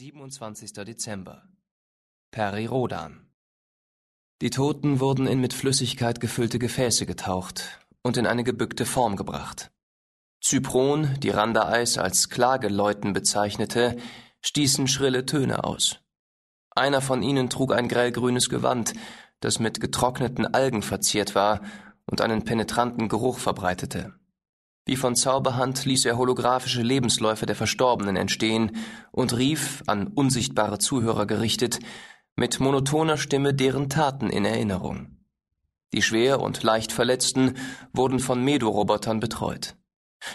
27. Dezember. Peri-Rodan. Die Toten wurden in mit Flüssigkeit gefüllte Gefäße getaucht und in eine gebückte Form gebracht. Zypron, die Randaeis als Klageleuten bezeichnete, stießen schrille Töne aus. Einer von ihnen trug ein grellgrünes Gewand, das mit getrockneten Algen verziert war und einen penetranten Geruch verbreitete. Wie von Zauberhand ließ er holographische Lebensläufe der Verstorbenen entstehen und rief, an unsichtbare Zuhörer gerichtet, mit monotoner Stimme deren Taten in Erinnerung. Die schwer und leicht Verletzten wurden von Medorobotern betreut.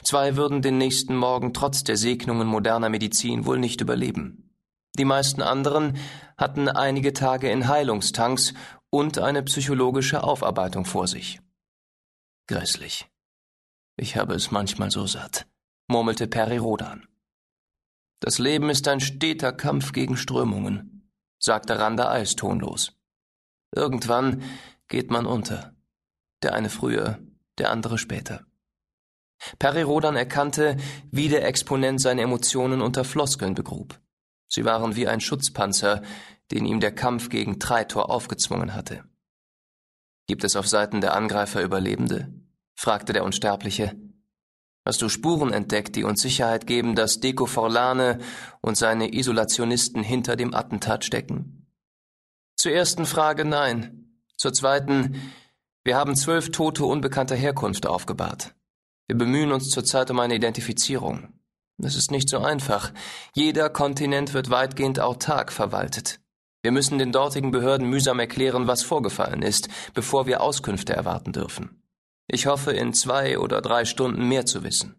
Zwei würden den nächsten Morgen trotz der Segnungen moderner Medizin wohl nicht überleben. Die meisten anderen hatten einige Tage in Heilungstanks und eine psychologische Aufarbeitung vor sich. Grässlich. Ich habe es manchmal so satt, murmelte Peri Rodan. Das Leben ist ein steter Kampf gegen Strömungen, sagte Randa Eis tonlos. Irgendwann geht man unter. Der eine früher, der andere später. Peri Rodan erkannte, wie der Exponent seine Emotionen unter Floskeln begrub. Sie waren wie ein Schutzpanzer, den ihm der Kampf gegen Treitor aufgezwungen hatte. Gibt es auf Seiten der Angreifer Überlebende? Fragte der Unsterbliche. Hast du Spuren entdeckt, die uns Sicherheit geben, dass Deco Forlane und seine Isolationisten hinter dem Attentat stecken? Zur ersten Frage nein. Zur zweiten, wir haben zwölf Tote unbekannter Herkunft aufgebahrt. Wir bemühen uns zurzeit um eine Identifizierung. Das ist nicht so einfach. Jeder Kontinent wird weitgehend autark verwaltet. Wir müssen den dortigen Behörden mühsam erklären, was vorgefallen ist, bevor wir Auskünfte erwarten dürfen. Ich hoffe, in zwei oder drei Stunden mehr zu wissen.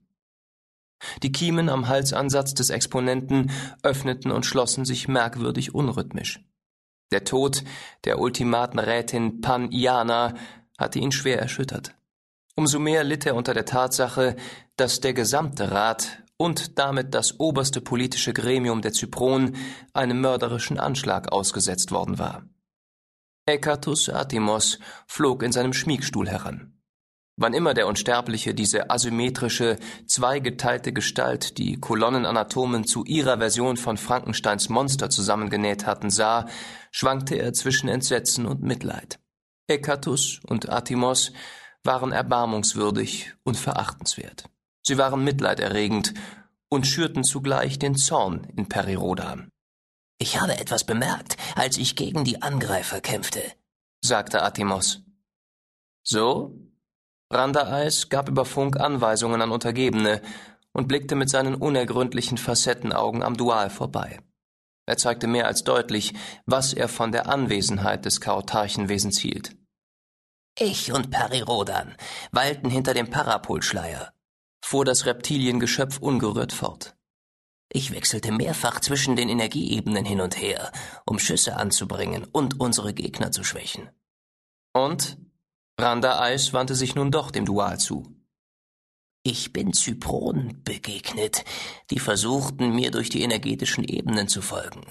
Die Kiemen am Halsansatz des Exponenten öffneten und schlossen sich merkwürdig unrhythmisch. Der Tod der Ultimatenrätin Pan Iana hatte ihn schwer erschüttert. Umso mehr litt er unter der Tatsache, dass der gesamte Rat und damit das oberste politische Gremium der Zypronen einem mörderischen Anschlag ausgesetzt worden war. Ekatus Atimos flog in seinem Schmiegstuhl heran. Wann immer der Unsterbliche diese asymmetrische, zweigeteilte Gestalt, die Kolonnenanatomen zu ihrer Version von Frankensteins Monster zusammengenäht hatten, sah, schwankte er zwischen Entsetzen und Mitleid. Ekatus und Atimos waren erbarmungswürdig und verachtenswert. Sie waren mitleiderregend und schürten zugleich den Zorn in Perirodan. Ich habe etwas bemerkt, als ich gegen die Angreifer kämpfte, sagte Atimos. So? Randaeis gab über Funk Anweisungen an Untergebene und blickte mit seinen unergründlichen Facettenaugen am Dual vorbei. Er zeigte mehr als deutlich, was er von der Anwesenheit des Chaotarchenwesens hielt. Ich und Perirodan weilten hinter dem Parapolschleier, fuhr das Reptiliengeschöpf ungerührt fort. Ich wechselte mehrfach zwischen den Energieebenen hin und her, um Schüsse anzubringen und unsere Gegner zu schwächen. Und? Randa Eis wandte sich nun doch dem Dual zu. Ich bin Zypronen begegnet, die versuchten, mir durch die energetischen Ebenen zu folgen.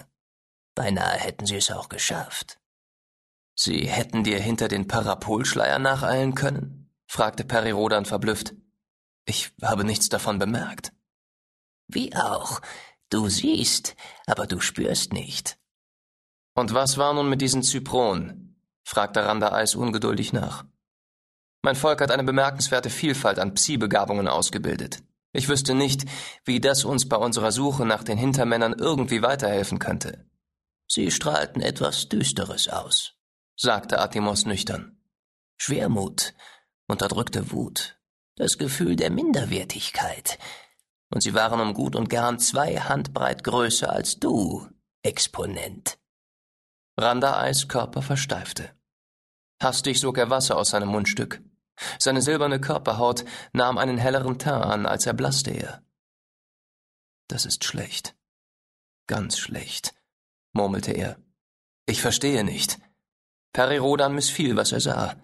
Beinahe hätten sie es auch geschafft. Sie hätten dir hinter den Parapolschleier nacheilen können? fragte Perirodan verblüfft. Ich habe nichts davon bemerkt. Wie auch. Du siehst, aber du spürst nicht. Und was war nun mit diesen Zypronen? fragte Randa Eis ungeduldig nach. Mein Volk hat eine bemerkenswerte Vielfalt an Psi-Begabungen ausgebildet. Ich wüsste nicht, wie das uns bei unserer Suche nach den Hintermännern irgendwie weiterhelfen könnte. Sie strahlten etwas Düsteres aus, sagte Atimos nüchtern. Schwermut, unterdrückte Wut, das Gefühl der Minderwertigkeit. Und sie waren um gut und gern zwei Handbreit größer als du, Exponent. Randa Eis Körper versteifte. Hastig sog er Wasser aus seinem Mundstück. Seine silberne Körperhaut nahm einen helleren Teint an, als erblasste er. Das ist schlecht. Ganz schlecht, murmelte er. Ich verstehe nicht. Perirodan missfiel, was er sah.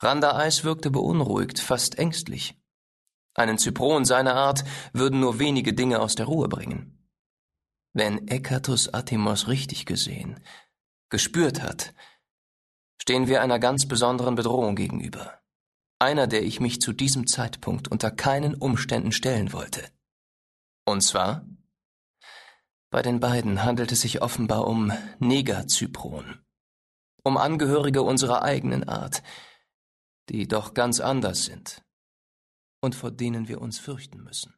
Randa Eis wirkte beunruhigt, fast ängstlich. Einen Zypron seiner Art würden nur wenige Dinge aus der Ruhe bringen. Wenn Ekatus Atimos richtig gesehen, gespürt hat, stehen wir einer ganz besonderen Bedrohung gegenüber einer, der ich mich zu diesem Zeitpunkt unter keinen Umständen stellen wollte. Und zwar? Bei den beiden handelt es sich offenbar um Negerzypron, um Angehörige unserer eigenen Art, die doch ganz anders sind und vor denen wir uns fürchten müssen.